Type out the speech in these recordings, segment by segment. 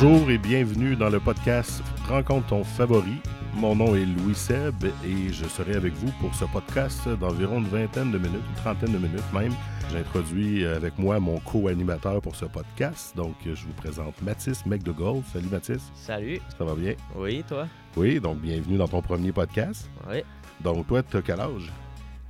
Bonjour et bienvenue dans le podcast Rencontre ton favori. Mon nom est Louis Seb et je serai avec vous pour ce podcast d'environ une vingtaine de minutes, une trentaine de minutes même. J'introduis avec moi mon co-animateur pour ce podcast. Donc, je vous présente Mathis McDougall. Salut Mathis. Salut. Ça va bien? Oui, toi? Oui, donc bienvenue dans ton premier podcast. Oui. Donc, toi, tu as quel âge?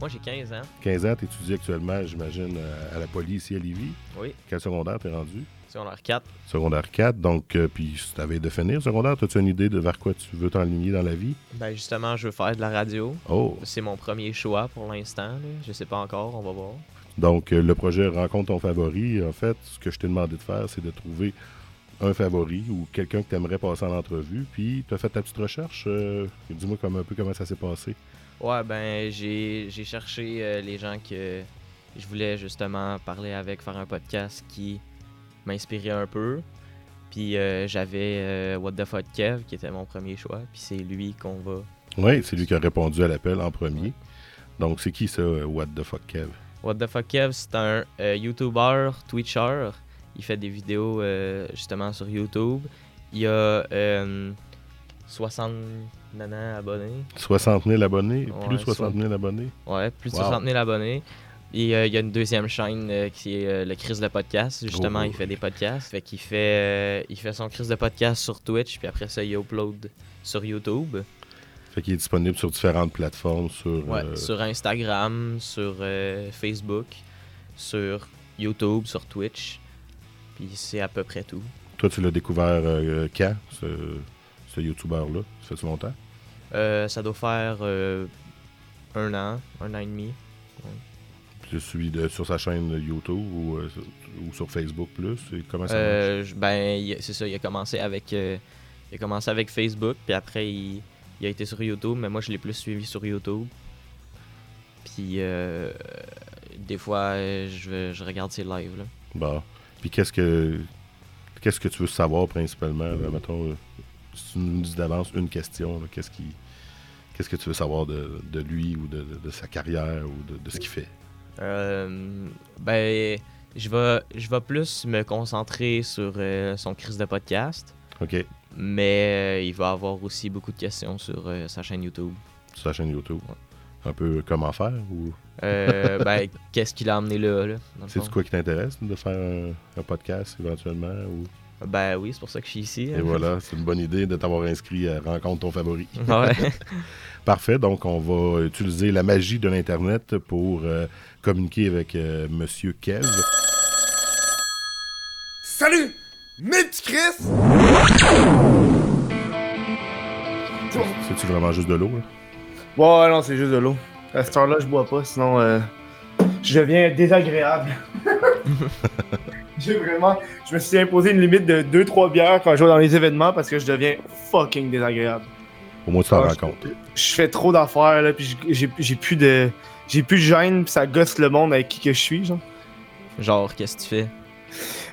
Moi, j'ai 15 ans. 15 ans, tu étudies actuellement, j'imagine, à la police ici à Lévis. Oui. Quel secondaire t'es rendu? Secondaire 4. Secondaire 4. Donc, euh, puis si tu avais de finir secondaire, as-tu une idée de vers quoi tu veux t'enligner dans la vie? Ben, justement, je veux faire de la radio. Oh! C'est mon premier choix pour l'instant. Je sais pas encore, on va voir. Donc, euh, le projet Rencontre ton favori, en fait, ce que je t'ai demandé de faire, c'est de trouver un favori ou quelqu'un que tu aimerais passer en entrevue. Puis, tu as fait ta petite recherche. euh, Dis-moi un peu comment ça s'est passé. Ouais, ben, j'ai j'ai cherché les gens que je voulais justement parler avec, faire un podcast qui m'inspirait un peu. Puis euh, j'avais euh, What the fuck Kev, qui était mon premier choix. Puis c'est lui qu'on va. Oui, c'est lui qui a répondu à l'appel en premier. Donc, c'est qui ça, euh, What the fuck Kev? What the fuck Kev, c'est un euh, YouTuber, Twitcher. Il fait des vidéos justement sur YouTube. Il a euh, 60 nanas abonnés. 60 000 abonnés? Ouais, plus 60 000 abonnés? Ouais, plus de Wow. 60 000 abonnés. Et euh, il y a une deuxième chaîne euh, qui est euh, le Chris de podcast. Justement, Oh. il fait des podcasts. Fait qu'il fait, il fait son Chris de podcast sur Twitch. Puis après ça, il upload sur YouTube. Fait qu'il est disponible sur différentes plateformes, sur... Ouais, sur Instagram, sur Facebook, sur YouTube, sur Twitch. Puis c'est à peu près tout. Toi, tu l'as découvert euh, quand, ce, ce YouTuber-là? Ça fait longtemps? Euh, ça doit faire euh, un an, un an et demi. Le suis de- sur sa chaîne YouTube ou, euh, sur- ou sur Facebook plus? Et comment ça marche? Euh, j- ben, c'est ça, il a commencé avec, euh, il a commencé avec Facebook, puis après il, il a été sur YouTube, mais moi je l'ai plus suivi sur YouTube. Puis des fois, je, je regarde ses lives. Là. Bon. Puis qu'est-ce que qu'est-ce que tu veux savoir principalement? Là, mettons, si tu nous dis d'avance une question, qu'est-ce qui qu'est-ce que tu veux savoir de, de lui ou de, de- de sa carrière ou de ce qu'il fait? Euh, ben, je vais, je vais plus me concentrer sur euh, son crise de podcast, OK. mais euh, il va avoir aussi beaucoup de questions sur sa chaîne YouTube. Sa chaîne YouTube. Un peu comment faire ou? Euh, ben, qu'est-ce qui l'a amené là, là c'est quoi qui t'intéresse de faire un, un podcast éventuellement ou? Ben oui, c'est pour ça que je suis ici. et hein. voilà c'est une bonne idée de t'avoir inscrit à rencontre ton favori Ouais. parfait donc on va utiliser la magie de l'internet pour euh, communiquer avec euh, Monsieur Kev Salut! Mes petits Chris! c'est tu vraiment juste de l'eau là? Ouais, non, c'est juste de l'eau. À cette heure-là, je bois pas, sinon euh, je deviens désagréable. J'ai vraiment. Je me suis imposé une limite de 2-3 bières quand je vais dans les événements parce que je deviens fucking désagréable. au moins tu t'en Ah, rends je- compte Je fais trop d'affaires, là, puis j'ai- plus de. J'ai plus de gêne, puis ça gosse le monde avec qui que je suis, genre. Genre, qu'est-ce que tu fais?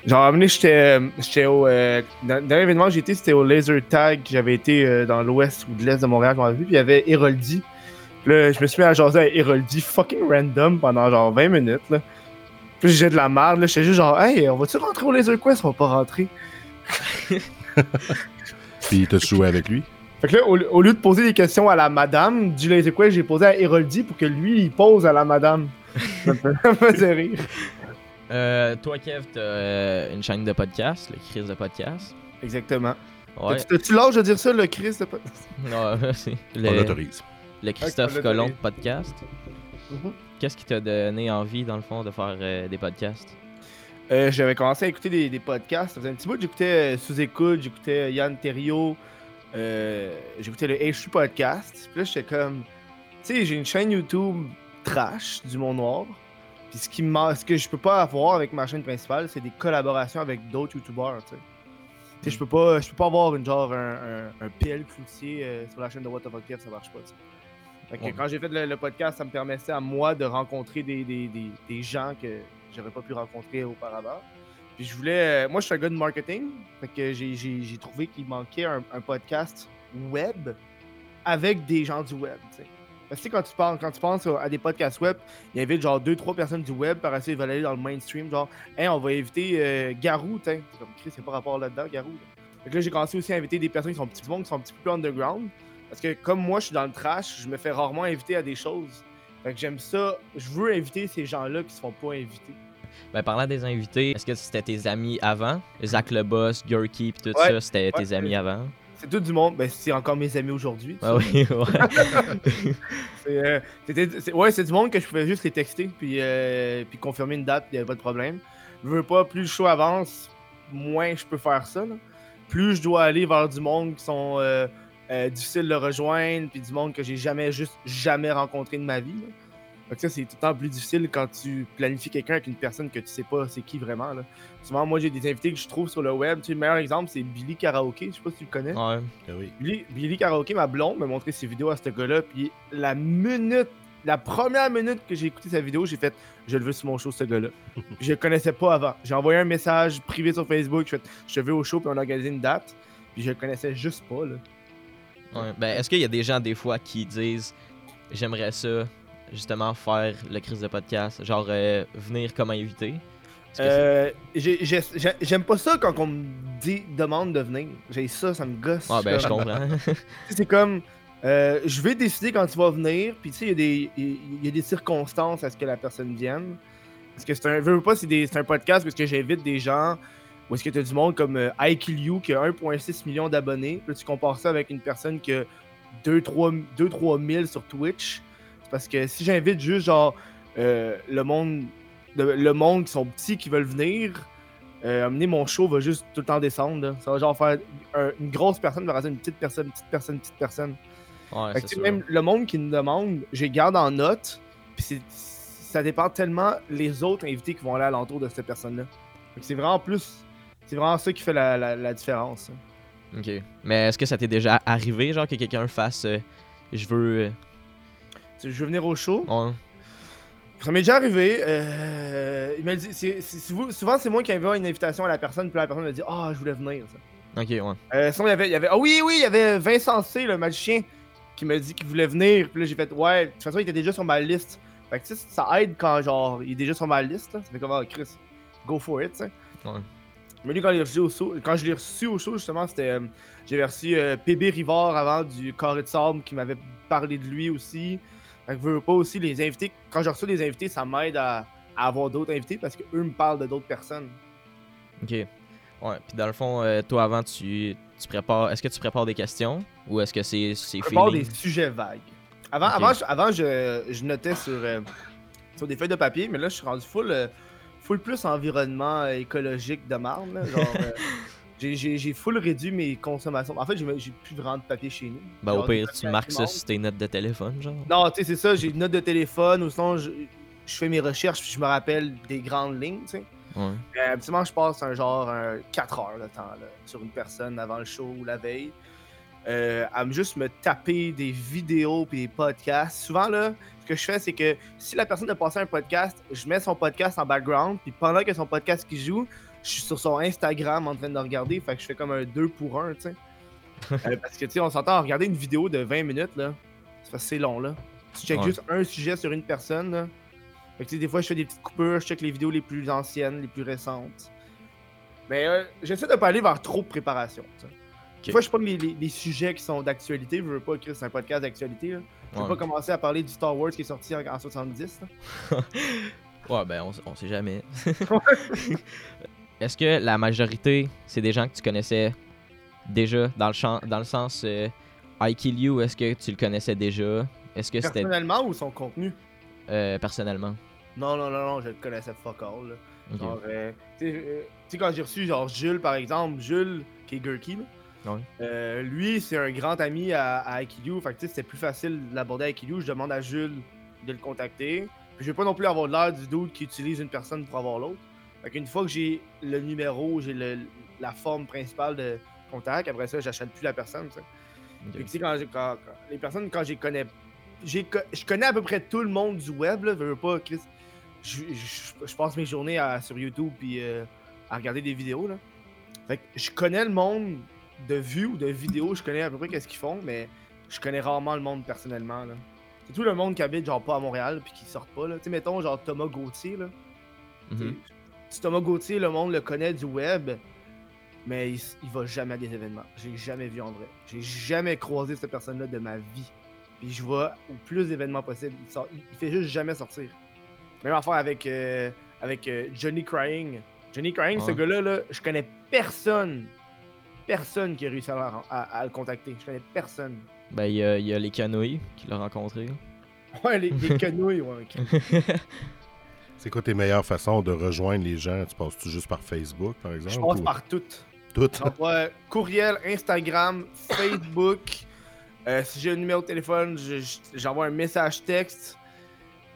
Genre, à un moment donné, j'étais euh, j'étais au. euh, dans, dans l'événement que j'ai été, c'était au Laser Tag. J'avais été euh, dans l'ouest ou de l'est de Montréal, je m'en plus. Puis il y avait Héroldi. Là, je me suis mis à jaser avec Héroldi fucking random pendant genre 20 minutes. Là. Puis j'ai de la merde. là. J'étais juste genre, hey, on va-tu rentrer au Laser Quest? On va pas rentrer. puis t'as joué avec lui? Fait que là, au, au lieu de poser des questions à la madame du Laser Quest, j'ai posé à Héroldi pour que lui, il pose à la madame. ça me faisait rire. Euh, toi, Kev, t'as euh, une chaîne de podcast, le Chris de podcast. Exactement. Ouais. T'as-tu l'âge de dire ça, le Chris? de- Non, c'est on le, l'autorise le Christophe on Colomb l'autorise. podcast. Mhm. Qu'est-ce qui t'a donné envie, dans le fond, de faire euh, des podcasts? Euh, j'avais commencé à écouter des, des podcasts. Ça faisait un petit bout, j'écoutais euh, Sous-Écoute, j'écoutais Yann Terriot, euh, j'écoutais le HU Podcast. Puis là, j'étais comme. Tu sais, j'ai une chaîne YouTube trash du Mont Noir. Puis ce, qui ce que je peux pas avoir avec ma chaîne principale, c'est des collaborations avec d'autres YouTubers, tu sais. Je peux pas, je peux pas avoir une, genre un, un, un PL cloutier euh, sur la chaîne de What the Fuck ça marche pas, tu sais. Fait que Ouais. quand j'ai fait le, le podcast, ça me permettait à moi de rencontrer des, des, des, des gens que j'aurais pas pu rencontrer auparavant. Puis je voulais. euh, moi, je suis un gars de marketing. Fait que j'ai- trouvé qu'il manquait un, un podcast web avec des gens du web. Parce que quand tu, parles, quand tu penses à des podcasts web, il invite genre 2-3 personnes du web, par après ils veulent aller dans le mainstream. Genre, hey, on va inviter euh, Garou, t'sais. C'est comme Chris, c'est pas rapport là-dedans, Garou. là. Fait que là, j'ai commencé aussi à inviter des personnes qui sont un petit peu, qui sont un petit peu plus underground. Parce que comme moi, je suis dans le trash, je me fais rarement inviter à des choses. Fait que j'aime ça. Je veux inviter ces gens-là qui se font pas inviter. Ben, parlant des invités, est-ce que c'était tes amis avant? Zach le boss, Gurky, puis tout Ouais, ça, c'était tes amis avant? C'est tout du monde. Ben, c'est encore mes amis aujourd'hui. Ah oui, ouais. Euh, c'est- ouais, c'est du monde que je pouvais juste les texter puis, euh, puis confirmer une date, il n'y avait pas de problème. Je veux pas, plus le show avance, moins je peux faire ça. là. Plus je dois aller vers du monde qui sont euh, euh, difficiles de rejoindre, puis du monde que j'ai jamais, juste jamais rencontré de ma vie. là. Que ça, c'est tout le temps plus difficile quand tu planifies quelqu'un avec une personne que tu sais pas c'est qui vraiment. Là. Souvent, moi, j'ai des invités que je trouve sur le web. Tu sais, le meilleur exemple, c'est Billy Karaoke. Je sais pas si tu le connais. Ouais. Oui. Billy, Billy Karaoke, ma blonde, m'a montré ses vidéos à ce gars-là. Puis la minute, la première minute que j'ai écouté sa vidéo, j'ai fait Je le veux sur mon show, ce gars-là. Je le connaissais pas avant. J'ai envoyé un message privé sur Facebook. J'ai fait Je te veux au show, puis on a organisé une date. Puis je le connaissais juste pas. Là. Ouais. Ben, est-ce qu'il y a des gens, des fois, qui disent J'aimerais ça, justement, faire le crise de podcast, genre euh, venir comme invité? Euh, j'ai- j'ai- j'ai- J'aime pas ça quand on me dit, demande de venir. J'ai ça, ça me gosse. Ah, ben, je comprends. C'est comme euh, je vais décider quand tu vas venir puis tu sais il y a des il y a des circonstances à ce que la personne vienne parce que c'est un veux pas c'est un podcast parce que j'invite des gens ou est-ce que tu as du monde comme euh, IQLU qui a 1.6 million d'abonnés puis tu compares ça avec une personne qui a 2-3 000 sur Twitch? C'est parce que si j'invite juste genre euh, le monde le, le monde qui sont petits qui veulent venir euh, amener mon show va juste tout le temps descendre. là. Ça va genre faire un- une grosse personne versus une petite personne, petite personne, petite personne. Ouais, Fait c'est que, même le monde qui nous demande, je les garde en note. Puis ça dépend tellement les autres invités qui vont aller alentour de cette personne-là. Fait que c'est vraiment plus. C'est vraiment ça qui fait la, la- la différence. hein. Ok. Mais est-ce que ça t'est déjà arrivé, genre, que quelqu'un fasse euh, Je veux. Je veux venir au show? euh, ouais. Ça m'est déjà arrivé. euh, il m'a dit, c'est- c'est- souvent c'est moi qui envoie une invitation à la personne, puis la personne me dit Ah, je voulais venir. ça. Ok, ouais. Euh, sinon, il y avait, il y avait. Ah oui, oui, il y avait Vincent C, le magicien, qui m'a dit qu'il voulait venir. Puis là, j'ai fait, ouais, de toute façon, il était déjà sur ma liste. Fait que, tu sais, ça aide quand, genre, il est déjà sur ma liste. Là. Ça fait comme, ah, Chris, go for it, tu sais. Mais lui, quand, il est reçu au show, quand je l'ai reçu au show, justement, c'était. euh, J'avais reçu euh, PB Rivard avant du Carré de Sable qui m'avait parlé de lui aussi. Fait que, veux, veux pas aussi, les invités. Quand je reçois des invités, ça m'aide à, à avoir d'autres invités parce qu'eux me parlent de d'autres personnes. Ok. Ouais. Puis dans le fond, euh, toi, avant, tu, tu prépares. Est-ce que tu prépares des questions Ou est-ce que c'est c'est Je prépare feeling? des sujets vagues. Avant, avant, je, avant je, je notais sur, euh, sur des feuilles de papier, mais là, je suis rendu full, full plus environnement écologique de marne. là, Genre, euh, j'ai- full réduit mes consommations. En fait, j'ai plus vraiment de papier chez nous. Ben, au pire, tu marques ça sur tes notes de téléphone, genre. Non, tu sais, c'est ça, j'ai une note de téléphone, ou sinon, je, je fais mes recherches, puis je me rappelle des grandes lignes, tu sais. Ouais. Euh, habituellement, je passe un genre 4 heures de temps là, sur une personne avant le show ou la veille. Euh, à me juste me taper des vidéos et des podcasts. Souvent, là, ce que je fais, c'est que si la personne a passé un podcast, je mets son podcast en background, puis pendant que son podcast qui joue, je suis sur son Instagram en train de le regarder, fait que je fais comme un 2 pour 1, tu sais. Euh, parce que, tu sais, on s'entend à regarder une vidéo de 20 minutes, là. Fait assez long, là. Tu checkes Ouais. juste un sujet sur une personne, là. Fait que, tu sais, des fois, je fais des petites coupures, je check les vidéos les plus anciennes, les plus récentes. Mais euh, j'essaie de pas aller vers trop de préparation. tu sais. Des fois, je prends les, les- les sujets qui sont d'actualité. Je veux pas écrire c'est un podcast d'actualité. Je Ouais. pas commencer à parler du Star Wars qui est sorti en, en 70. là. Ouais, ben, on, on sait jamais. Est-ce que la majorité, c'est des gens que tu connaissais déjà dans le, champ, dans le sens euh, I Kill You, est-ce que tu le connaissais déjà? Est-ce que c'était Personnellement ou son contenu? Euh, personnellement Non, non, non, non, je le connaissais fuck all. là. Genre, euh, tu sais, quand j'ai reçu genre Jules par exemple, Jules qui est Gurky, là, Ouais. euh, lui c'est un grand ami à, à IQ, fait que tu sais, c'était plus facile de l'aborder à IQ. Je demande à Jules de le contacter. Puis je veux pas non plus avoir l'air du dude qui utilise une personne pour avoir l'autre. Fait qu'une fois que j'ai le numéro, j'ai le- la forme principale de contact, après ça, j'achète plus la personne. tu sais. Ok. Fait que, tu sais, quand, j'ai- quand- quand- les personnes, quand je connais, j'ai co- je connais à peu près tout le monde du web, là, veux, veux pas, Chris. Je, je- je passe mes journées à- sur YouTube puis euh, à regarder des vidéos, là. Fait que je connais le monde de vues ou de vidéos, je connais à peu près qu'est-ce qu'ils font, mais je connais rarement le monde personnellement, là. C'est tout le monde qui habite, genre, pas à Montréal puis qui sort pas, là. Tu sais, mettons, genre, Thomas Gauthier, là. Mhm. Si Thomas Gauthier, le monde le connaît du web, mais il, va jamais à des événements. J'ai jamais vu en vrai. J'ai jamais croisé cette personne-là de ma vie. Puis je vois au plus d'événements possible. Il, sort- il- il fait juste jamais sortir. Même affaire avec, euh, avec euh, Johnny Crying. Johnny Crying, ce gars-là, là, je connais personne. Personne qui a réussi à, le ren- à- à le contacter. Je connais personne. Ben, il y a, il y a les canoës qu'il a rencontrés. Ouais, les, les canouilles, ouais. C'est quoi tes meilleures façons de rejoindre les gens? Tu passes-tu juste par Facebook, par exemple? Je passe ou- par toutes. Toutes? J'envoie courriel, Instagram, Facebook. Euh, si j'ai un numéro de téléphone, je- je- j'envoie un message texte.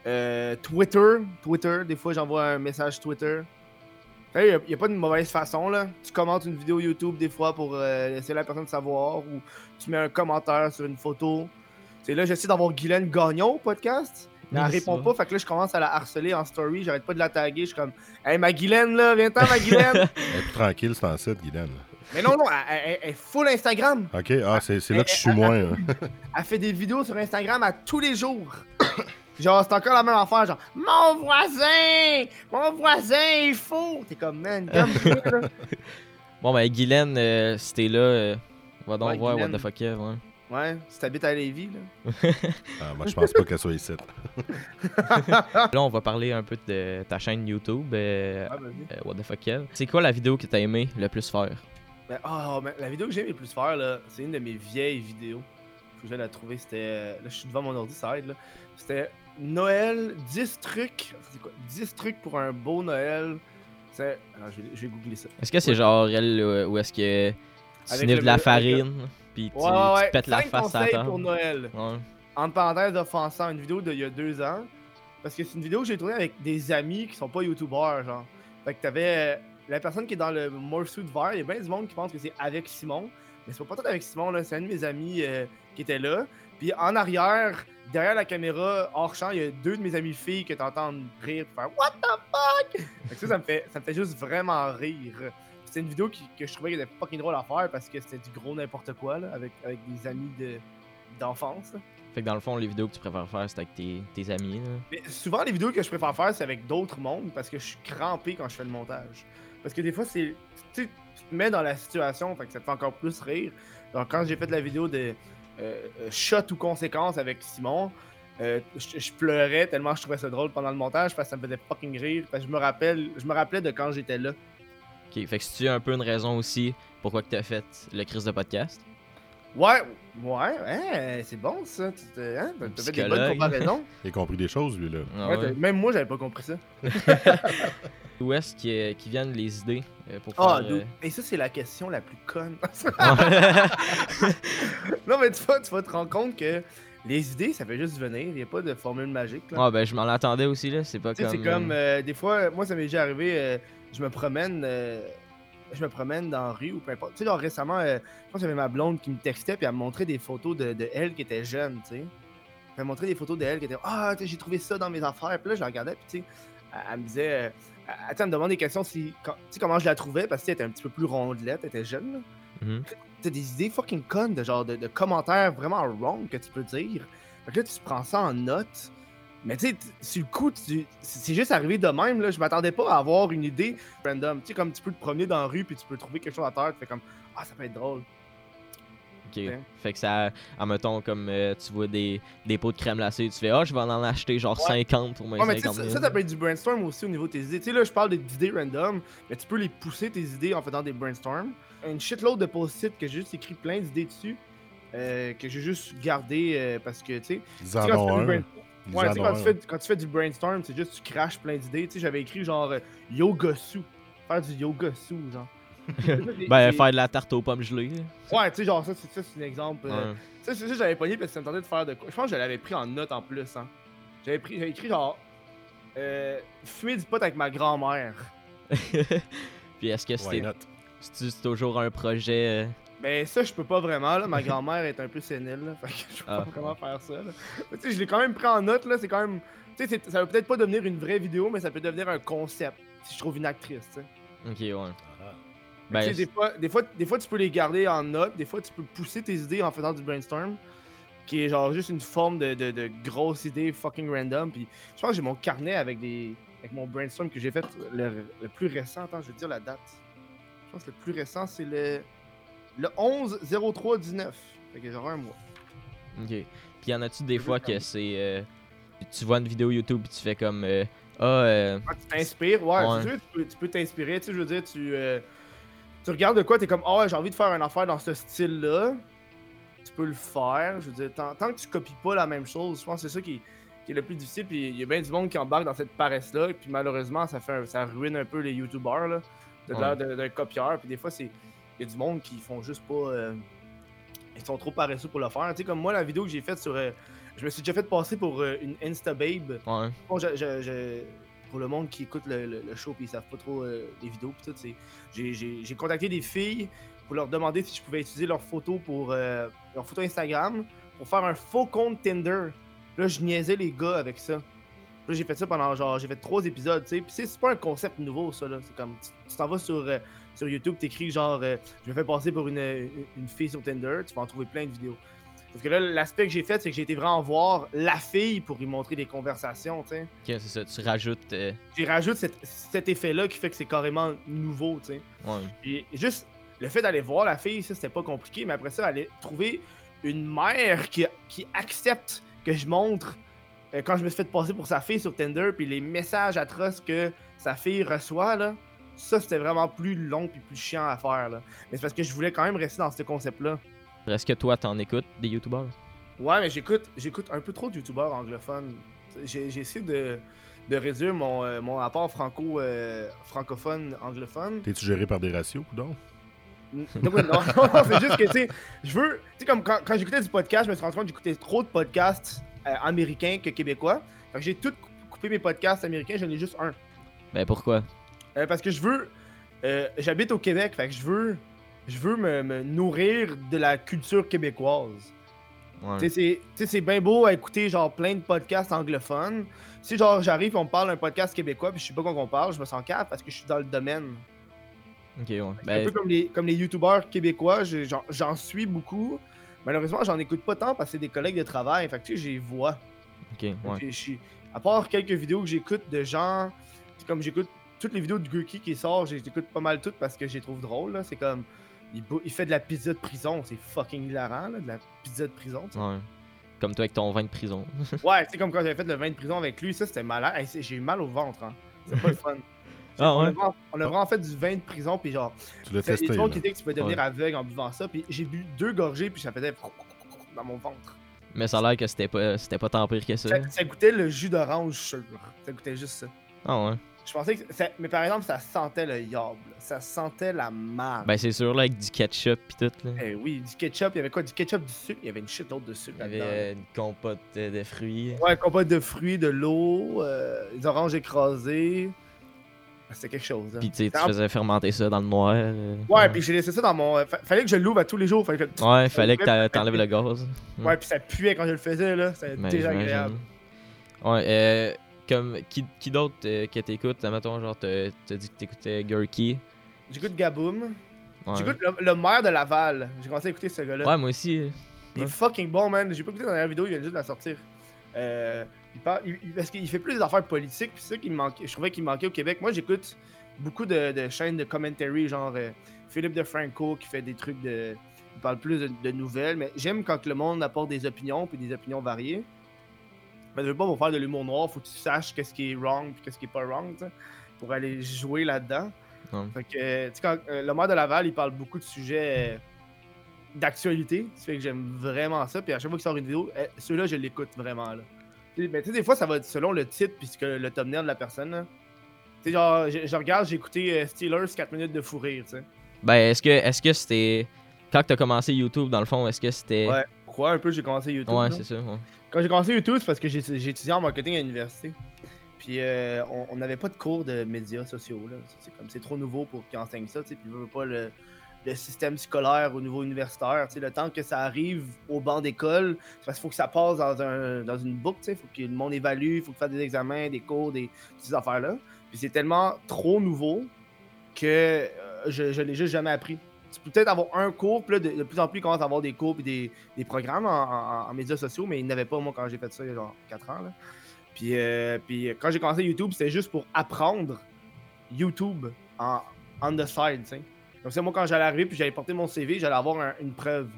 Euh, Twitter. Twitter, des fois j'envoie un message Twitter. Il n'y a, pas de mauvaise façon là. Tu commentes une vidéo YouTube des fois pour euh, laisser la personne savoir ou tu mets un commentaire sur une photo. C'est là j'essaie d'avoir Guylaine Gagnon au podcast. Mais elle répond ça. pas, fait que là je commence à la harceler en story, j'arrête pas de la taguer, je suis comme Hey ma Guylaine là, viens-t'en ma Guylaine! Elle est plus tranquille, c'est en site, Guylaine. Mais non, non, elle, est full Instagram. OK, ah, c'est c'est là que je suis moins. hein. Elle fait des vidéos sur Instagram à tous les jours. Genre, c'est encore la même affaire, genre, mon voisin, mon voisin, il faut. T'es comme, man, comme là. Bon, ben, Guylaine, euh, si t'es là, euh, va donc Ouais, voir Guylaine. What the fuck Kev, ouais. Ouais, si t'habites à Lévis, là. Ah, moi, je pense pas qu'elle soit ici. Là, on va parler un peu de ta chaîne YouTube, euh, Ah, euh, What the fuck Kev. C'est quoi la vidéo que t'as aimé le plus faire? Ben, oh, mais la vidéo que j'aime le plus faire, là, c'est une de mes vieilles vidéos. Faut que je la trouver. C'était. Là, je suis devant mon ordi, ça aide, là. C'était Noël, 10 trucs. C'est quoi? 10 trucs pour un beau Noël. C'est. Alors, je vais, je vais googler ça. Est-ce que c'est Ouais. genre elle où est-ce que tu sniffes de la farine, puis tu, Ouais, ouais, tu pètes la face à la pour Noël. Ouais. entre parenthèses offensant, une vidéo d'il y a deux ans. Parce que c'est une vidéo que j'ai tournée avec des amis qui sont pas youtubeurs, genre. Fait que t'avais euh, la personne qui est dans le morceau de vert, il y a bien du monde qui pense que c'est avec Simon. Mais c'est pas tout avec Simon, là. C'est un de mes amis euh, qui était là. Puis en arrière, derrière la caméra, hors champ, il y a deux de mes amies filles que t'entends rire faire What the fuck? Fait que ça, ça me fait, ça me fait juste vraiment rire. C'est une vidéo qui- que je trouvais qu'elle était fucking drôle à faire parce que c'était du gros n'importe quoi, là, avec, avec des amis de- d'enfance. Fait que dans le fond, les vidéos que tu préfères faire, c'est avec tes, tes amis. Là. Mais souvent, les vidéos que je préfère faire, c'est avec d'autres mondes parce que je suis crampé quand je fais le montage. Parce que des fois, c'est. Tu te mets dans la situation, fait que ça te fait encore plus rire. Donc, quand j'ai fait la vidéo de shot ou conséquence avec Simon, euh, je, pleurais tellement je trouvais ça drôle pendant le montage parce que ça me faisait fucking rire. Parce que je me rappelle, je me rappelais de quand j'étais là. Ok, fait que c'est-tu un peu une raison aussi pourquoi que t'as fait le crise de podcast? Ouais, ouais, ouais, c'est bon ça. Tu te- hein, T'as fait des bonnes comparaisons. Il a compris des choses, lui, là. Ah Ouais, ouais. t'as- Même moi, j'avais pas compris ça. Où est-ce qui, qui viennent les idées euh, pour Ah, faire... dude. Et ça, c'est la question la plus conne. euh, Non, mais tu vas, tu vas te rendre compte que les idées, ça fait juste venir. Il n'y a pas de formule magique. Là. Ouais, ben je m'en attendais aussi, là. C'est pas Tu sais, comme... c'est comme, euh, euh, des fois, moi, ça m'est déjà arrivé, euh, je me promène, euh, je me promène dans la rue ou peu importe. Tu sais, genre récemment, euh, je pense qu'il y avait ma blonde qui me textait puis elle me montrait des photos de, de elle qui était jeune, tu sais. Elle me montrait des photos d'elle qui était Ah, j'ai trouvé ça dans mes affaires. Puis là, je la regardais, puis tu sais, elle, elle me disait, euh, elle, me demandait des questions si, quand- tu sais, comment je la trouvais parce qu'elle était un petit peu plus rondelette, elle était jeune, là. mhm. T'as des idées fucking connes de genre de, de commentaires vraiment wrong que tu peux dire. Fait que là, tu prends ça en note. Mais tu sais, sur le coup, c'est juste arrivé de même. Là. Je m'attendais pas à avoir une idée random. Tu sais, comme tu peux te promener dans la rue puis tu peux trouver quelque chose à terre. Tu fais comme Ah, ça peut être drôle. Ok. Ouais. Fait que ça, admettons, comme euh, tu vois des, des pots de crème glacée, tu fais, ah, je vais en acheter genre Ouais. 50 pour mes Ouais, mais tu sais, 50 ça, 000. ça, ça peut être du brainstorm aussi au niveau de tes idées. Tu sais, là, je parle d'idées random, mais tu peux les pousser tes idées en faisant des brainstorms. Une shitload de post-it que j'ai juste écrit plein d'idées dessus. euh, que j'ai juste gardé euh, parce que, tu sais, Tu sais, tu Ouais, tu sais, quand, tu fais, quand tu fais du brainstorm, c'est juste tu craches plein d'idées. Tu sais, j'avais écrit genre euh, yoga sous. Faire du yoga sous, genre. Ben, faire de la tarte aux pommes gelées. Ouais, tu sais, genre ça, c'est ça, c'est un exemple. euh, Ouais. Ça, c'est ça, j'avais pogné parce que ça me tentait de faire de quoi. Je pense que je l'avais pris en note en plus, hein. J'avais pris, j'avais écrit genre. Euh, fumer du pot avec ma grand-mère. Puis est-ce que c'était c'est-tu toujours un projet. Mais ça, je peux pas vraiment, là. Ma grand-mère est un peu sénile, là. Fait que je peux Ah. pas vraiment faire ça, là. Mais tu sais, je l'ai quand même pris en note, là. C'est quand même. Tu sais, ça va peut-être pas devenir une vraie vidéo, mais ça peut devenir un concept. Si je trouve une actrice, tu sais. Ok, ouais. Ah. Ben, tu sais, des, fois, des, fois, des fois, tu peux les garder en note, des fois, tu peux pousser tes idées en faisant du brainstorm, qui est genre juste une forme de, de, de grosse idée fucking random. Puis je pense que j'ai mon carnet avec des avec mon brainstorm que j'ai fait le, le plus récent. Attends, je vais te dire la date. Je pense que le plus récent, c'est le, le 11-03-19. Fait que j'aurai un mois. Ok. Puis y en a-tu des fois que c'est. euh, tu vois une vidéo YouTube et tu fais comme. euh, ah, euh, Ah, tu t'inspires, ouais, tu peux- tu peux t'inspirer, tu sais, je veux dire, tu, euh, tu regardes de quoi, t'es comme, ah ouais, j'ai envie de faire une affaire dans ce style-là, tu peux le faire, je veux dire, tant, tant que tu copies pas la même chose, je pense que c'est ça qui, qui est le plus difficile, puis il y a bien du monde qui embarque dans cette paresse-là, et puis malheureusement, ça fait un- ça ruine un peu les YouTubers, là, de Ouais. l'air d'un copieur, puis des fois, c'est, y a du monde qui font juste pas, euh, ils sont trop paresseux pour le faire, tu sais, comme moi, la vidéo que j'ai faite sur, euh, je me suis déjà fait passer pour euh, une Insta-babe, ouais. Bon, je- je- je- pour le monde qui écoute le, le- le show et ils savent pas trop les vidéos pis tout, j'ai- contacté des filles pour leur demander si je pouvais utiliser leurs photos pour leurs photos Instagram pour faire un faux compte Tinder. Là, je niaisais les gars avec ça. Là, j'ai fait ça pendant genre, j'ai fait trois épisodes, tu sais. Puis c'est pas un concept nouveau, ça, là. C'est comme, tu tu t'en vas sur, euh, sur YouTube, t'écris genre, euh, je me fais passer pour une, une, fille sur Tinder, tu vas en trouver plein de vidéos. Parce que là, l'aspect que j'ai fait, c'est que j'ai été vraiment voir la fille pour lui montrer des conversations, tu sais. Ok, c'est ça. Tu rajoutes. euh, J'y rajoute cet, cet effet-là qui fait que c'est carrément nouveau, tu sais. ouais. Puis juste le fait d'aller voir la fille, ça c'était pas compliqué, mais après ça, aller trouver une mère qui, qui accepte que je montre euh, quand je me suis fait passer pour sa fille sur Tinder, puis les messages atroces que sa fille reçoit, là, ça c'était vraiment plus long puis plus chiant à faire, là. Mais c'est parce que je voulais quand même rester dans ce concept-là. Est-ce que toi, t'en écoutes des YouTubers? Ouais, mais j'écoute, j'écoute un peu trop de youtubeurs anglophones. J'ai, essayé de, de réduire mon, euh, mon rapport franco, euh, francophone anglophone. T'es-tu géré par des ratios, coudon? N- Non, non, non, non, c'est juste que, tu sais, je veux. Tu sais, comme quand, quand j'écoutais du podcast, je me suis rendu compte que j'écoutais trop de podcasts euh, américains que québécois. Fait que j'ai tout cou- coupé mes podcasts américains, j'en ai juste un. Ben pourquoi? Euh, parce que je veux. euh, J'habite au Québec, fait que je veux. Je veux me, me nourrir de la culture québécoise. Ouais. Tu sais, c'est- bien beau à écouter genre plein de podcasts anglophones. Si genre j'arrive et on me parle d'un podcast québécois puis je sais pas quoi qu'on parle, je me sens capable parce que je suis dans le domaine. Ok, ouais. C'est Ben, un peu comme les, comme les youtubeurs québécois, j'en suis beaucoup. Malheureusement, j'en écoute pas tant parce que c'est des collègues de travail. Fait que tu sais, j'ai vois. ok, ouais. À part quelques vidéos que j'écoute de gens. Comme j'écoute toutes les vidéos de Gurky qui sort, j'écoute pas mal toutes parce que je les trouve drôles. là. C'est comme. Il, il fait de la pizza de prison, c'est fucking hilarant, là, de la pizza de prison. tu sais. Ouais. Comme toi avec ton vin de prison. Ouais, c'est comme quand j'avais fait le vin de prison avec lui, ça c'était malade. Hey, c'est- j'ai eu mal au ventre, hein. C'est pas le fun. Ah on, a ouais? vraiment, on a vraiment fait du vin de prison, puis genre, Tu l'as il y a testé, gens là. qui disaient que tu peux devenir aveugle en buvant ça, puis j'ai bu deux gorgées, puis ça faisait dans mon ventre. Mais ça a l'air que c'était pas, c'était pas tant pire que ça. Ça, ça goûtait le jus d'orange sûr. Ça goûtait juste ça. Ah ouais. Je pensais que. ça- mais par exemple, ça sentait le yable. Ça sentait la marde. Ben c'est sûr là avec du ketchup pis tout là. Eh oui, du ketchup, il y avait quoi? Du ketchup, du sucre, il y avait une shit d'autre de sucre Il y avait là-dedans. une compote de, fruits. Ouais, compote de fruits, de l'eau, euh, des oranges écrasées. C'était quelque chose. hein. Pis tu sais, tu En- faisais fermenter ça dans le noir. euh, Ouais, puis j'ai laissé ça dans mon. euh, fa- fallait que je l'ouvre à tous les jours. Fallait que... Ouais, fallait que t'enlèves le gaz. Ouais, puis ça puait quand je le faisais, là. C'était Ben, désagréable. Ouais, euh, comme qui, qui d'autre euh, que t'écoutes, mettons, genre, t'as dit que t'écoutais Gurky. J'écoute Gaboum. Ouais. J'écoute le, le maire de Laval. J'ai commencé à écouter ce gars-là. Ouais, moi aussi. Il est ouais. fucking bon, man. J'ai pas écouté dans la dernière vidéo, il vient juste de la sortir. Euh, il parle, il- il- parce qu'il fait plus des affaires politiques, puis c'est ça qui me manquait. Je trouvais qu'il manquait au Québec. Moi, j'écoute beaucoup de, de chaînes de commentary, genre euh, Philippe de Franco qui fait des trucs de. Il parle plus de, de nouvelles, mais j'aime quand le monde apporte des opinions, puis des opinions variées. Mais je veux pas pour faire de l'humour noir, faut que tu saches qu'est-ce qui est wrong, puis qu'est-ce qui est pas wrong, pour aller jouer là-dedans. Fait que, tu sais, quand euh, le maire de Laval, il parle beaucoup de sujets euh, d'actualité. Ça fait que j'aime vraiment ça. Puis à chaque fois qu'il sort une vidéo, euh, ceux-là, je l'écoute vraiment. Là. Mais tu sais, des fois, ça va être selon le titre puis le thumbnail de la personne. Tu sais, genre, je, je regarde, j'ai écouté euh, Steelers 4 minutes de fou rire, tu sais. Ben, est-ce que est-ce que c'était. Quand t'as commencé YouTube, dans le fond, est-ce que c'était. Ouais. Pourquoi un peu j'ai commencé YouTube? Ouais, c'est ça. Ouais. Quand j'ai commencé YouTube, c'est parce que étudié en marketing à l'université. Puis euh, on- n'avait pas de cours de médias sociaux. là. C'est comme c'est trop nouveau pour qu'ils enseignent ça. Puis je veux pas le, le système scolaire au niveau universitaire. Le temps que ça arrive au banc d'école, parce qu'il faut que ça passe dans, un, dans une boucle. Il faut que le monde évalue, il faut faire des examens, des cours, des, ces affaires-là. Puis c'est tellement trop nouveau que euh, je, je l'ai juste jamais appris. Tu peux peut-être avoir un cours, puis là, de, plus en plus, il commence à avoir des cours et des, des programmes en, médias sociaux, mais il n'y en avait pas, moi, quand j'ai fait ça il y a genre 4 ans. Là. Puis, euh, puis quand j'ai commencé YouTube, c'était juste pour apprendre YouTube en on the side, tu. Comme ça, moi, quand j'allais arriver puis j'allais porter mon CV, j'allais avoir une preuve.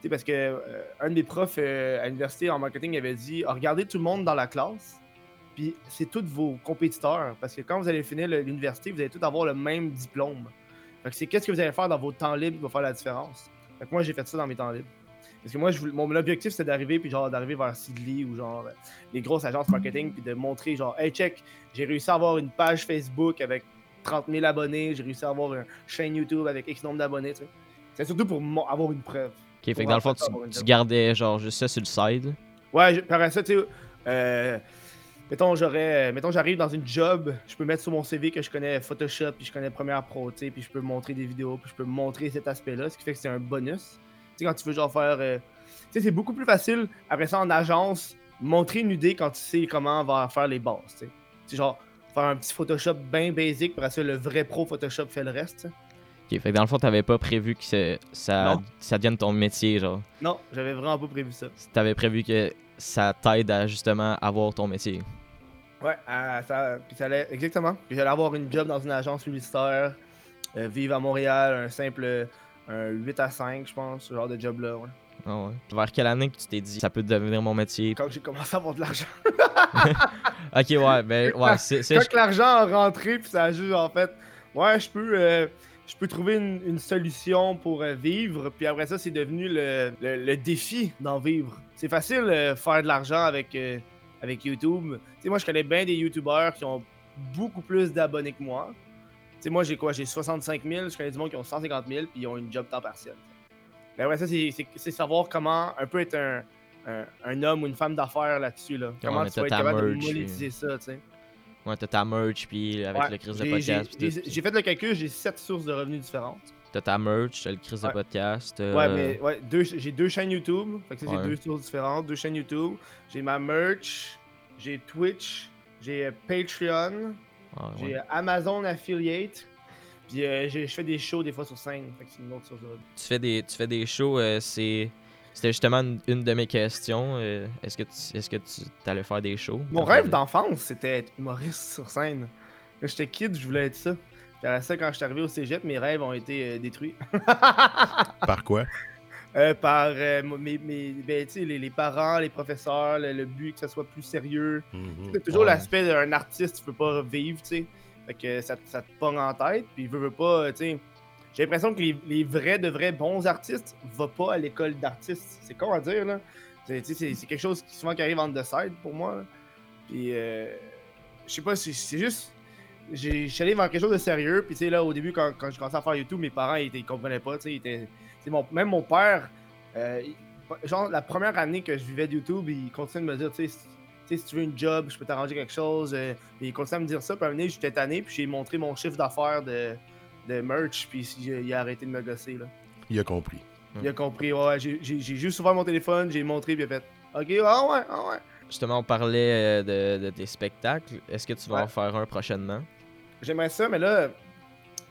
Tu parce que euh, un de mes profs euh, à l'université en marketing avait dit Regardez tout le monde dans la classe, puis c'est tous vos compétiteurs. Parce que quand vous allez finir l'université, vous allez tous avoir le même diplôme. Fait que c'est qu'est-ce que vous allez faire dans votre temps libre qui va faire la différence. Fait que moi, j'ai fait ça dans mes temps libres. Parce que moi, je, mon objectif, c'était d'arriver, puis genre, d'arriver vers Sidley ou genre les grosses agences marketing, puis de montrer, genre, hey, check, j'ai réussi à avoir une page Facebook avec 30 000 abonnés, j'ai réussi à avoir une chaîne YouTube avec X nombre d'abonnés, tu sais. C'est surtout pour avoir une preuve. Ok, fait que dans le fond, tu, gardais, genre, juste ça sur le side. Ouais, par ça, tu sais, euh, mettons, j'aurais, mettons, j'arrive dans une job, je peux mettre sur mon CV que je connais Photoshop, puis je connais Premiere Pro, tu sais, puis je peux montrer des vidéos, puis je peux montrer cet aspect-là, ce qui fait que c'est un bonus sais, quand tu veux genre faire. Euh, tu sais, c'est beaucoup plus facile après ça en agence, montrer une idée quand tu sais comment on va faire les bases. Tu sais, genre faire un petit Photoshop bien basic, pour ça le vrai pro Photoshop fait le reste. Ok, fait que dans le fond, t'avais pas prévu que ça, ça devienne ton métier, genre. Non, j'avais vraiment pas prévu ça. T'avais prévu que ça t'aide à justement avoir ton métier. Ouais, ça, puis ça allait, exactement. J'allais avoir une job dans une agence publicitaire, euh, vivre à Montréal, un simple un 8 à 5, je pense, ce genre de job-là. Ouais. Ah ouais. Vers quelle année que tu t'es dit ça peut devenir mon métier? Quand j'ai commencé à avoir de l'argent. ok, ouais, ben, ouais, c'est. Quand que l'argent a rentré, puis ça a juste, en fait, ouais, je peux. Euh, je peux trouver une, solution pour euh, vivre, puis après ça, c'est devenu le, le, défi d'en vivre. C'est facile euh, faire de l'argent avec, avec YouTube. Tu sais, moi, je connais bien des YouTubeurs qui ont beaucoup plus d'abonnés que moi sais, moi, j'ai quoi? J'ai 65 000, je connais du monde qui ont 150 000, puis ils ont une job temps partiel. Mais ouais, ça, c'est savoir comment un peu être un, un, homme ou une femme d'affaires là-dessus. Là. Comment tu vas être capable de monétiser ça, tu sais. Ouais, t'as ta merch, puis avec le crise de podcast. J'ai fait le calcul, j'ai 7 sources de revenus différentes. T'as ta merch, t'as le crise de podcast. Euh, ouais, mais ouais, j'ai deux chaînes YouTube. Fait que j'ai deux sources différentes, deux chaînes YouTube. J'ai ma merch, j'ai Twitch, j'ai Patreon, ah, j'ai Amazon Affiliate. Puis euh, je fais des shows des fois sur scène. c'est une autre Tu fais des, tu fais des shows, euh, c'est. C'était justement une, de mes questions. Euh, est-ce que tu est-ce que tu allais faire des shows? Mon rêve d'enfance, c'était être humoriste sur scène. Quand j'étais kid, je voulais être ça. Puis ça, quand je suis arrivé au cégep, mes rêves ont été détruits. Par quoi? Euh, par euh, mes, mes ben, les, les, parents, les professeurs, le, but que ça soit plus sérieux. Mhm. C'est toujours l'aspect d'un artiste, tu peux pas vivre, tu sais. Fait que ça, ça, te pogne en tête, puis veut, veut pas, tu sais. J'ai l'impression que les, les, vrais, de vrais bons artistes vont pas à l'école d'artistes. C'est con à dire, là. C'est quelque chose qui souvent qui arrive en the side pour moi. Puis, euh, je sais pas, c'est juste. Je suis allé vers quelque chose de sérieux, puis tu sais, là, au début, quand, quand je commençais à faire YouTube, mes parents, ils, ils comprenaient pas, tu sais, ils étaient même mon père, euh, genre la première année que je vivais de YouTube, il continuait de me dire, tu sais, si tu veux une job, je peux t'arranger quelque chose. Euh, il continuait à me dire ça. Puis à un moment j'étais tanné, puis j'ai montré mon chiffre d'affaires de, de, merch, puis il a arrêté de me gosser. Là. Il a compris. Il a compris, ouais. J'ai juste ouvert mon téléphone, j'ai montré, puis il a fait Ok, ah ouais, ah ouais. Justement, on parlait euh, de, tes spectacles. Est-ce que tu vas en faire un prochainement? J'aimerais ça, mais là,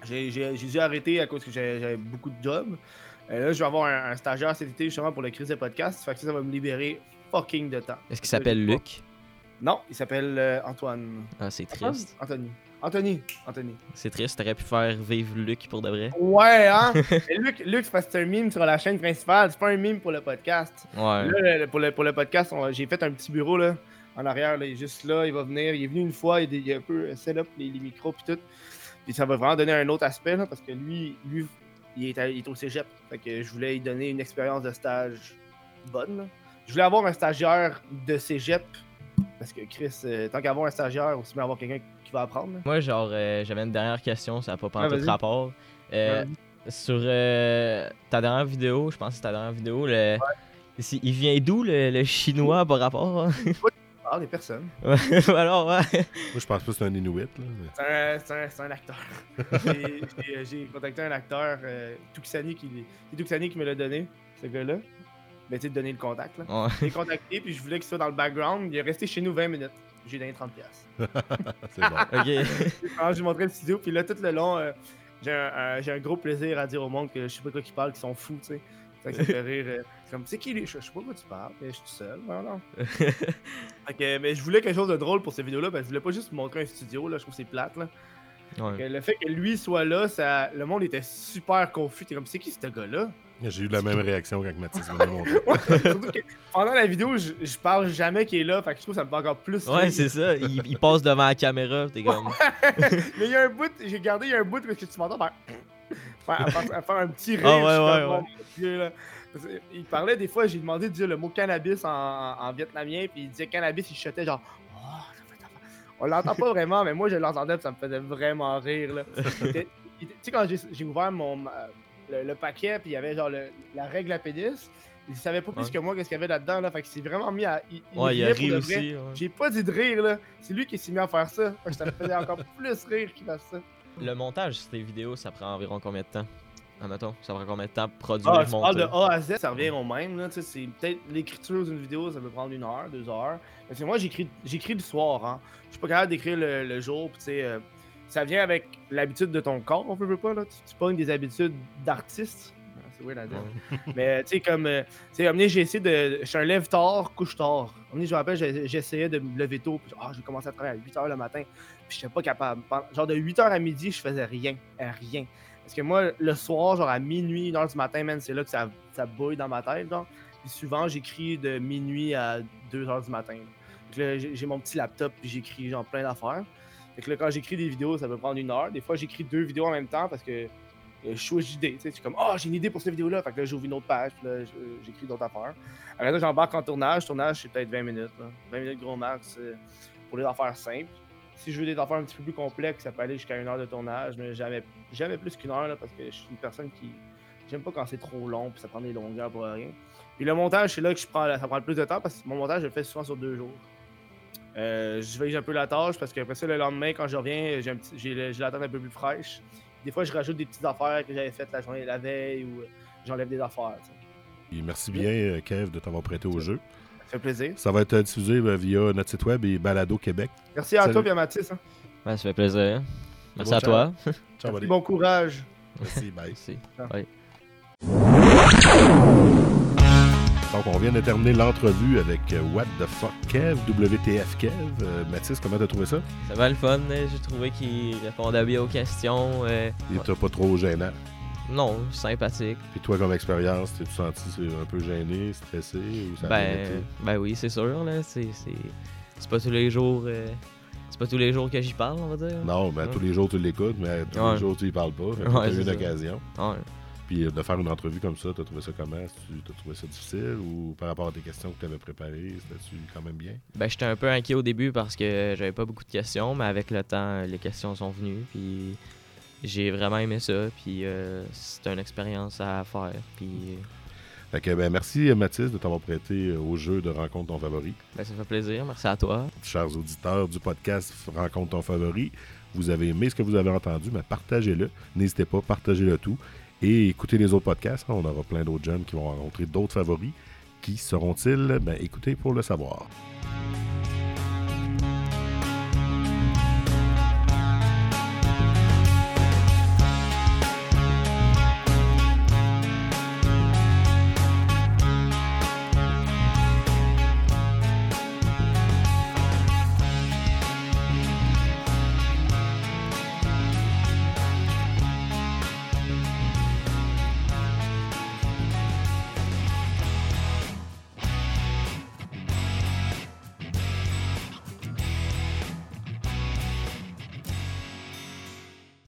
j'ai dû arrêter à cause que j'avais beaucoup de jobs. Euh, là, je vais avoir un, stagiaire cet été justement pour le crise de podcast. Fait que ça, va me libérer fucking de temps. Est-ce qu'il s'appelle Luc? Non, il s'appelle euh, Antoine. Ah, c'est triste. Anthony. Anthony. Anthony. C'est triste, t'aurais pu faire vivre Luc pour de vrai. Ouais, hein? Luc, Luc parce que c'est un mime sur la chaîne principale, c'est pas un mime pour le podcast. Ouais. Là, pour, le, pour le podcast, j'ai fait un petit bureau là, en arrière, là, il est juste là, il va venir. Il est venu une fois, il, a un peu set up les, les micros puis tout. Puis ça va vraiment donner un autre aspect là, parce que lui, lui il est, au cégep. Fait que je voulais lui donner une expérience de stage bonne. Je voulais avoir un stagiaire de cégep. Parce que Chris, euh, tant qu'avoir un stagiaire, aussi bien avoir quelqu'un qui va apprendre. Moi, genre, euh, j'avais une dernière question, ça n'a pas prendre tout rapport. Euh, sur ta dernière vidéo, je pense que c'est ta dernière vidéo, le... il vient d'où le, chinois par rapport? Ah, des personnes. Alors, ouais. Moi, je pense pas que c'est un Inuit. C'est un, un, acteur. J'ai contacté un acteur, euh, Tuxani, qui, Tuxani qui me l'a donné, ce gars-là. Mais tu sais, donner le contact. Là. J'ai contacté, puis je voulais qu'il soit dans le background. Il est resté chez nous 20 minutes. J'ai donné 30$. c'est bon. ok. J'ai montré le studio, puis là, tout le long, euh, j'ai un, un, gros plaisir à dire au monde que je sais pas quoi qu'ils parlent, qu'ils sont fous, tu sais. Ça fait rire. Euh, comme, tu sais qui Je, je sais pas quoi tu parles, mais je suis tout seul. Voilà. mais je voulais quelque chose de drôle pour cette vidéo-là. Ben, je voulais pas juste montrer un studio, là. Je trouve que c'est plate, là. Ouais. Que Le fait que lui soit là, ça, le monde était super confus. T'es comme, c'est qui ce gars-là? J'ai eu la même réaction quand Mathis m'a montré. Surtout que pendant la vidéo, je, je parle jamais qu'il est là, fait que je trouve que ça me fait encore plus. Ouais, c'est ça. Il, il passe devant la caméra, t'es comme. Mais il y a un bout, j'ai gardé, il y a un bout parce que tu m'entends faire. Faire, faire- faire un petit rire. Ah ouais, je ouais, ouais. Dieu, que Il parlait des fois, j'ai demandé de dire le mot cannabis en, en vietnamien, puis il disait cannabis, il chutait genre. Oh, On l'entend pas vraiment, mais moi je l'entendais, ça me faisait vraiment rire. là. Tu sais, quand j'ai- ouvert mon, le, le paquet, puis il y avait genre le- la règle à pénis, il savait pas plus Ouais. que moi qu'est-ce qu'il y avait là-dedans, là. Fait qu'il s'est vraiment mis à. Il, Ouais, a ri aussi. ouais. J'ai pas dit de rire, là. C'est lui qui s'est mis à faire ça. Que Ça me faisait encore plus rire qu'il fasse ça. Le montage de ces vidéos, ça prend environ combien de temps? Admettons, ça prend combien de temps produire Ah, parles de monter A à Z, ça revient au même. Là, tu sais, c'est peut-être l'écriture d'une vidéo, ça peut prendre une heure, deux heures. Parce que moi, j'écris, j'écris le soir. Hein. Je suis pas capable d'écrire le, le jour. sais, euh, ça vient avec l'habitude de ton corps, on peut, peut pas. Là. Tu, tu pognes des habitudes d'artiste. C'est weird à dire. Mais tu sais, comme. euh, Tu sais, j'ai essayé de. Je suis un lève tard, couche tard. Amené, je me rappelle, j'essayais de me lever tôt. Puis, ah, j'ai commencé à travailler à 8 h le matin. Puis, j'étais pas capable. Genre, de 8 h à midi, je faisais rien. euh, Rien. Parce que moi, le soir, genre à minuit, 1h du matin, man, c'est là que ça, ça bouille dans ma tête. Genre. Puis souvent, j'écris de minuit à 2h du matin. Là, j'ai mon petit laptop, puis j'écris genre plein d'affaires. Fait que là, quand j'écris des vidéos, ça peut prendre une heure. Des fois, j'écris deux vidéos en même temps parce que je switch d'idées. Tu sais, comme, ah, j'ai une idée pour cette vidéo-là. Fait que là, j'ouvre une autre page, là, j'écris d'autres affaires. Après ça, j'embarque en tournage. Tournage, c'est peut-être 20 minutes. là. 20 minutes gros max euh, pour les affaires simples. Si je veux des affaires un petit peu plus complexes, ça peut aller jusqu'à une heure de tournage, mais jamais, jamais plus qu'une heure là, parce que je suis une personne qui. J'aime pas quand c'est trop long puis ça prend des longueurs pour rien. Puis le montage, c'est là que je prends, ça prend le plus de temps parce que mon montage, je le fais souvent sur deux jours. Euh, je veille un peu la tâche parce qu'après ça, le lendemain, quand je reviens, j'ai la tête un peu plus fraîche. Des fois, je rajoute des petites affaires que j'avais faites la journée la veille ou euh, j'enlève des affaires. Et merci bien, euh, Kev, de t'avoir prêté au jeu. Ça fait plaisir. Ça va être diffusé euh, via notre site web et Balado Québec. Merci à Salut. toi et à Mathis. hein. Ouais, ça fait plaisir. Merci bon, à toi. Ciao, bon courage. Merci, bye. Merci. Ah. Donc, on vient de terminer l'entrevue avec euh, What the fuck Kev, WTF Kev. Euh, Mathis, comment t'as trouvé ça? Ça va le fun. euh, J'ai trouvé qu'il répondait bien aux questions. euh, Il était pas trop gênant. non, sympathique. Puis toi, comme expérience, t'es-tu senti un peu gêné, stressé ou ça Ben, ben oui, c'est sûr. là. C'est pas tous les jours. euh, C'est pas tous les jours que j'y parle, on va dire. Non, ben Ouais. tous les jours tu l'écoutes, mais tous Ouais. les jours tu y parles pas. Fait que Ouais, t'as eu c'est une ça. occasion. Puis euh, de faire une entrevue comme ça, t'as trouvé ça comment? Tu t'as trouvé ça difficile? Ou par rapport à tes questions que t'avais préparées, c'était-tu quand même bien? Ben, j'étais un peu inquiet au début parce que j'avais pas beaucoup de questions, mais avec le temps, les questions sont venues. Puis j'ai vraiment aimé ça. Puis euh, c'est une expérience à faire. Puis Fait que ben merci euh, Mathis de t'avoir prêté euh, au jeu de Rencontre ton favori. ben, ça fait plaisir. Merci à toi. Chers auditeurs du podcast Rencontre ton favori, vous avez aimé ce que vous avez entendu, mais partagez-le. N'hésitez pas, partagez-le tout. Et écoutez les autres podcasts. hein. On aura plein d'autres jeunes qui vont rencontrer d'autres favoris. Qui seront-ils? Ben, écoutez pour le savoir.